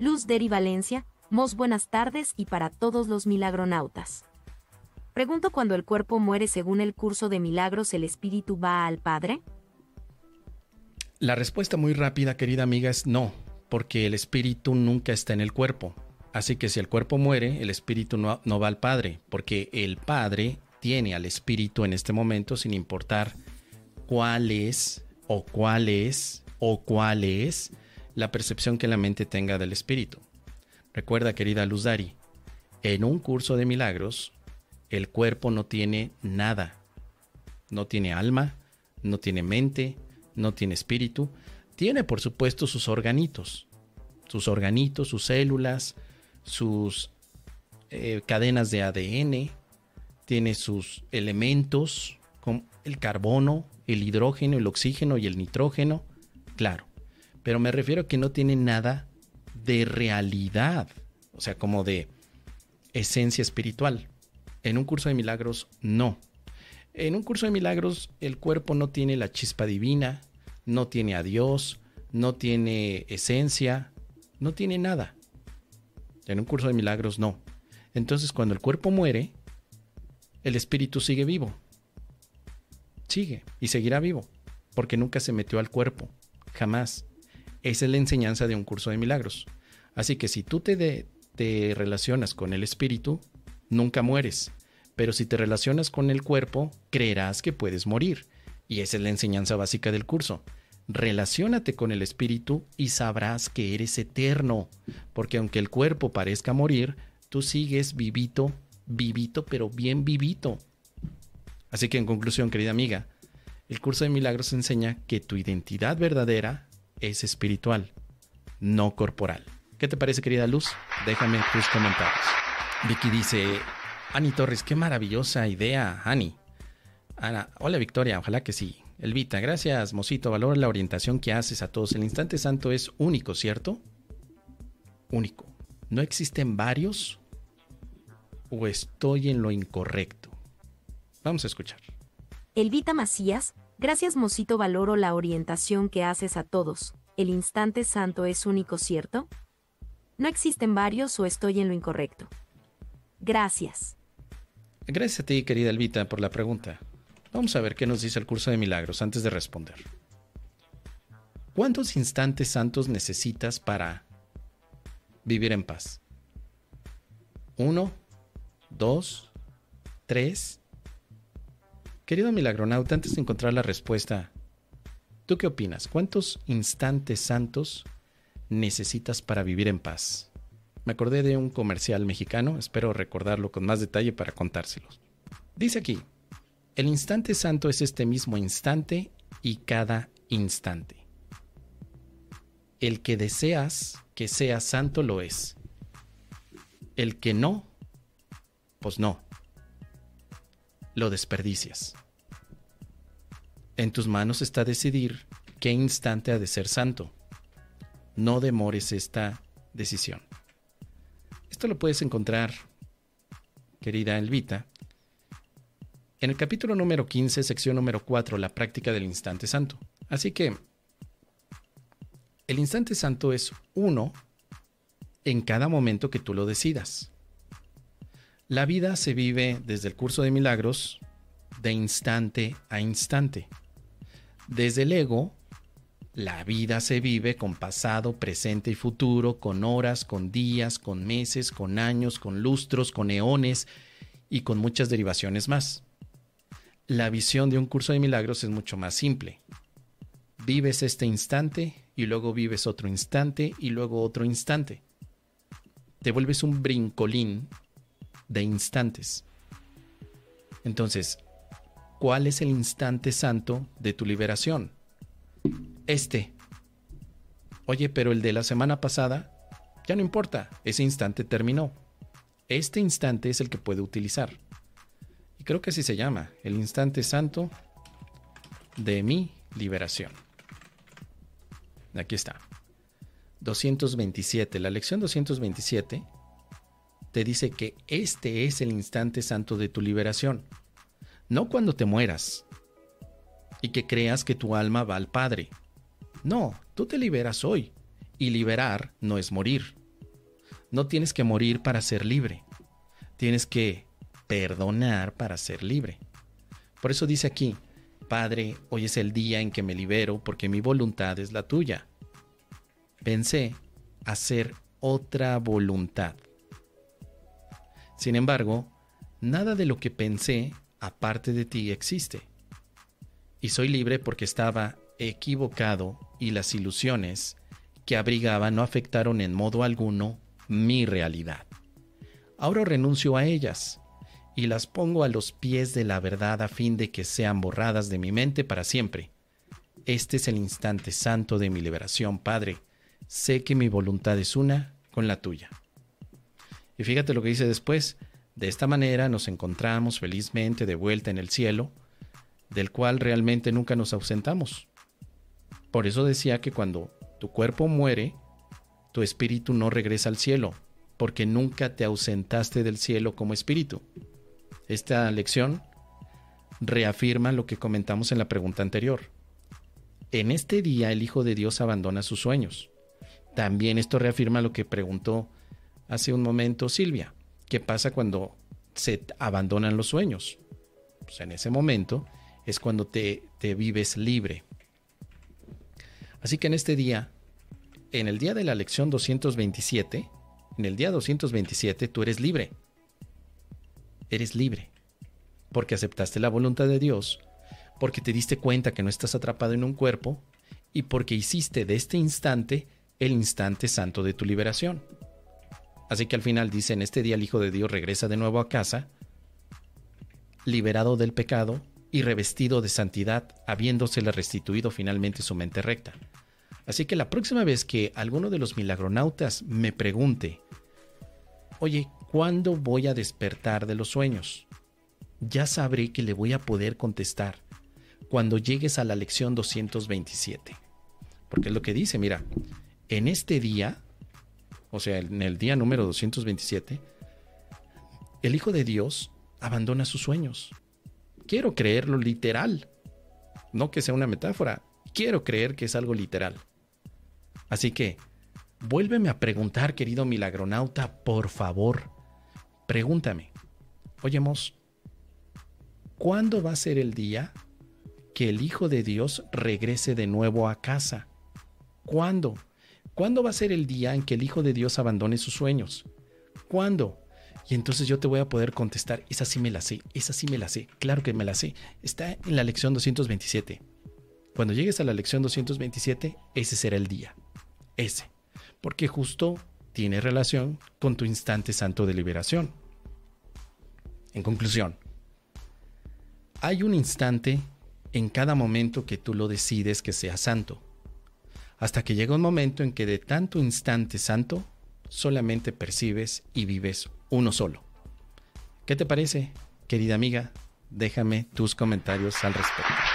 Luz Deri Valencia, Mos buenas tardes y para todos los milagronautas. Pregunto cuando el cuerpo muere según el curso de milagros, ¿el espíritu va al Padre? La respuesta muy rápida, querida amiga, es no, porque el espíritu nunca está en el cuerpo. Así que si el cuerpo muere, el espíritu no, no va al Padre, porque el Padre tiene al espíritu en este momento sin importar cuál es o cuál es o cuál es la percepción que la mente tenga del espíritu. Recuerda, querida Luz Dari, en un curso de milagros, el cuerpo no tiene nada. No tiene alma, no tiene mente, no tiene espíritu. Tiene, por supuesto, sus organitos. Sus organitos, sus células, sus eh, cadenas de ADN. Tiene sus elementos, como el carbono, el hidrógeno, el oxígeno y el nitrógeno. Claro. Pero me refiero a que no tiene nada de realidad, o sea, como de esencia espiritual. En un curso de milagros, no. En un curso de milagros, el cuerpo no tiene la chispa divina, no tiene a Dios, no tiene esencia, no tiene nada. En un curso de milagros, no. Entonces, cuando el cuerpo muere, el espíritu sigue vivo. Sigue y seguirá vivo, porque nunca se metió al cuerpo, jamás. Esa es la enseñanza de un curso de milagros. Así que si tú te, te relacionas con el espíritu, nunca mueres. Pero si te relacionas con el cuerpo, creerás que puedes morir. Y esa es la enseñanza básica del curso. Relaciónate con el espíritu y sabrás que eres eterno. Porque aunque el cuerpo parezca morir, tú sigues vivito, vivito, pero bien vivito. Así que en conclusión, querida amiga, el curso de milagros enseña que tu identidad verdadera es espiritual, no corporal. ¿Qué te parece, querida Luz? Déjame tus comentarios. Vicky dice, Ani Torres, qué maravillosa idea, Ani. Ana, hola Victoria, ojalá que sí. Elvita, gracias, Mosito, valora la orientación que haces a todos. El instante santo es único, ¿cierto? Único. ¿No existen varios? ¿O estoy en lo incorrecto? Vamos a escuchar. Elvita Macías, gracias Mosito, valoro la orientación que haces a todos. El instante santo es único, ¿cierto? No existen varios o estoy en lo incorrecto. Gracias. Gracias a ti, querida Elvita, por la pregunta. Vamos a ver qué nos dice el curso de milagros antes de responder. ¿Cuántos instantes santos necesitas para vivir en paz? ¿Uno? ¿Dos? ¿Tres? Querido milagronauta, antes de encontrar la respuesta, ¿tú qué opinas? ¿Cuántos instantes santos necesitas para vivir en paz? Me acordé de un comercial mexicano, espero recordarlo con más detalle para contárselos. Dice aquí, el instante santo es este mismo instante y cada instante. El que deseas que sea santo lo es. El que no, pues no. Lo desperdicias. En tus manos está decidir qué instante ha de ser santo no demores esta decisión. Esto lo puedes encontrar, querida Elvita, en el capítulo número 15, sección número 4, la práctica del instante santo. Así que el instante santo es uno en cada momento que tú lo decidas. La vida se vive desde el curso de milagros de instante a instante. Desde el ego la vida se vive con pasado, presente y futuro, con horas, con días, con meses, con años, con lustros, con eones y con muchas derivaciones más. La visión de un curso de milagros es mucho más simple. Vives este instante y luego vives otro instante y luego otro instante. Te vuelves un brincolín de instantes. Entonces, ¿cuál es el instante santo de tu liberación? este. Oye, pero el de la semana pasada, ya no importa, ese instante terminó. Este instante es el que puede utilizar. Y creo que así se llama, el instante santo de mi liberación. Aquí está. 227, la lección 227 te dice que este es el instante santo de tu liberación. No cuando te mueras y que creas que tu alma va al Padre. No, tú te liberas hoy. Y liberar no es morir. No tienes que morir para ser libre. Tienes que perdonar para ser libre. Por eso dice aquí, Padre, hoy es el día en que me libero porque mi voluntad es la tuya. Pensé hacer otra voluntad. Sin embargo, nada de lo que pensé aparte de ti existe. Y soy libre porque estaba equivocado y las ilusiones que abrigaba no afectaron en modo alguno mi realidad. Ahora renuncio a ellas y las pongo a los pies de la verdad a fin de que sean borradas de mi mente para siempre. Este es el instante santo de mi liberación, Padre. Sé que mi voluntad es una con la tuya. Y fíjate lo que dice después. De esta manera nos encontramos felizmente de vuelta en el cielo, del cual realmente nunca nos ausentamos. Por eso decía que cuando tu cuerpo muere, tu espíritu no regresa al cielo, porque nunca te ausentaste del cielo como espíritu. Esta lección reafirma lo que comentamos en la pregunta anterior. En este día el Hijo de Dios abandona sus sueños. También esto reafirma lo que preguntó hace un momento Silvia. ¿Qué pasa cuando se abandonan los sueños? Pues en ese momento es cuando te, te vives libre. Así que en este día, en el día de la lección 227, en el día 227 tú eres libre eres libre, porque aceptaste la voluntad de Dios, porque te diste cuenta que no estás atrapado en un cuerpo y porque hiciste de este instante el instante santo de tu liberación. Así que al final dice, en este día el Hijo de Dios regresa de nuevo a casa, liberado del pecado y revestido de santidad, habiéndosele restituido finalmente su mente recta. Así que la próxima vez que alguno de los milagronautas me pregunte, oye, ¿Cuándo voy a despertar de los sueños? Ya sabré que le voy a poder contestar cuando llegues a la lección 227. Porque es lo que dice, mira, en este día, o sea, en el día número 227, el Hijo de Dios abandona sus sueños. Quiero creerlo literal, no que sea una metáfora, quiero creer que es algo literal. Así que, vuélveme a preguntar, querido milagronauta, por favor, Pregúntame, oye ¿cuándo va a ser el día que el Hijo de Dios regrese de nuevo a casa? ¿Cuándo? ¿Cuándo va a ser el día en que el Hijo de Dios abandone sus sueños? ¿Cuándo? Y entonces yo te voy a poder contestar, esa sí me la sé, esa sí me la sé, claro que me la sé. Está en la lección 227. Cuando llegues a la lección 227, ese será el día. Ese. Porque justo tiene relación con tu instante santo de liberación. En conclusión, hay un instante en cada momento que tú lo decides que sea santo, hasta que llega un momento en que de tanto instante santo solamente percibes y vives uno solo. ¿Qué te parece, querida amiga? Déjame tus comentarios al respecto.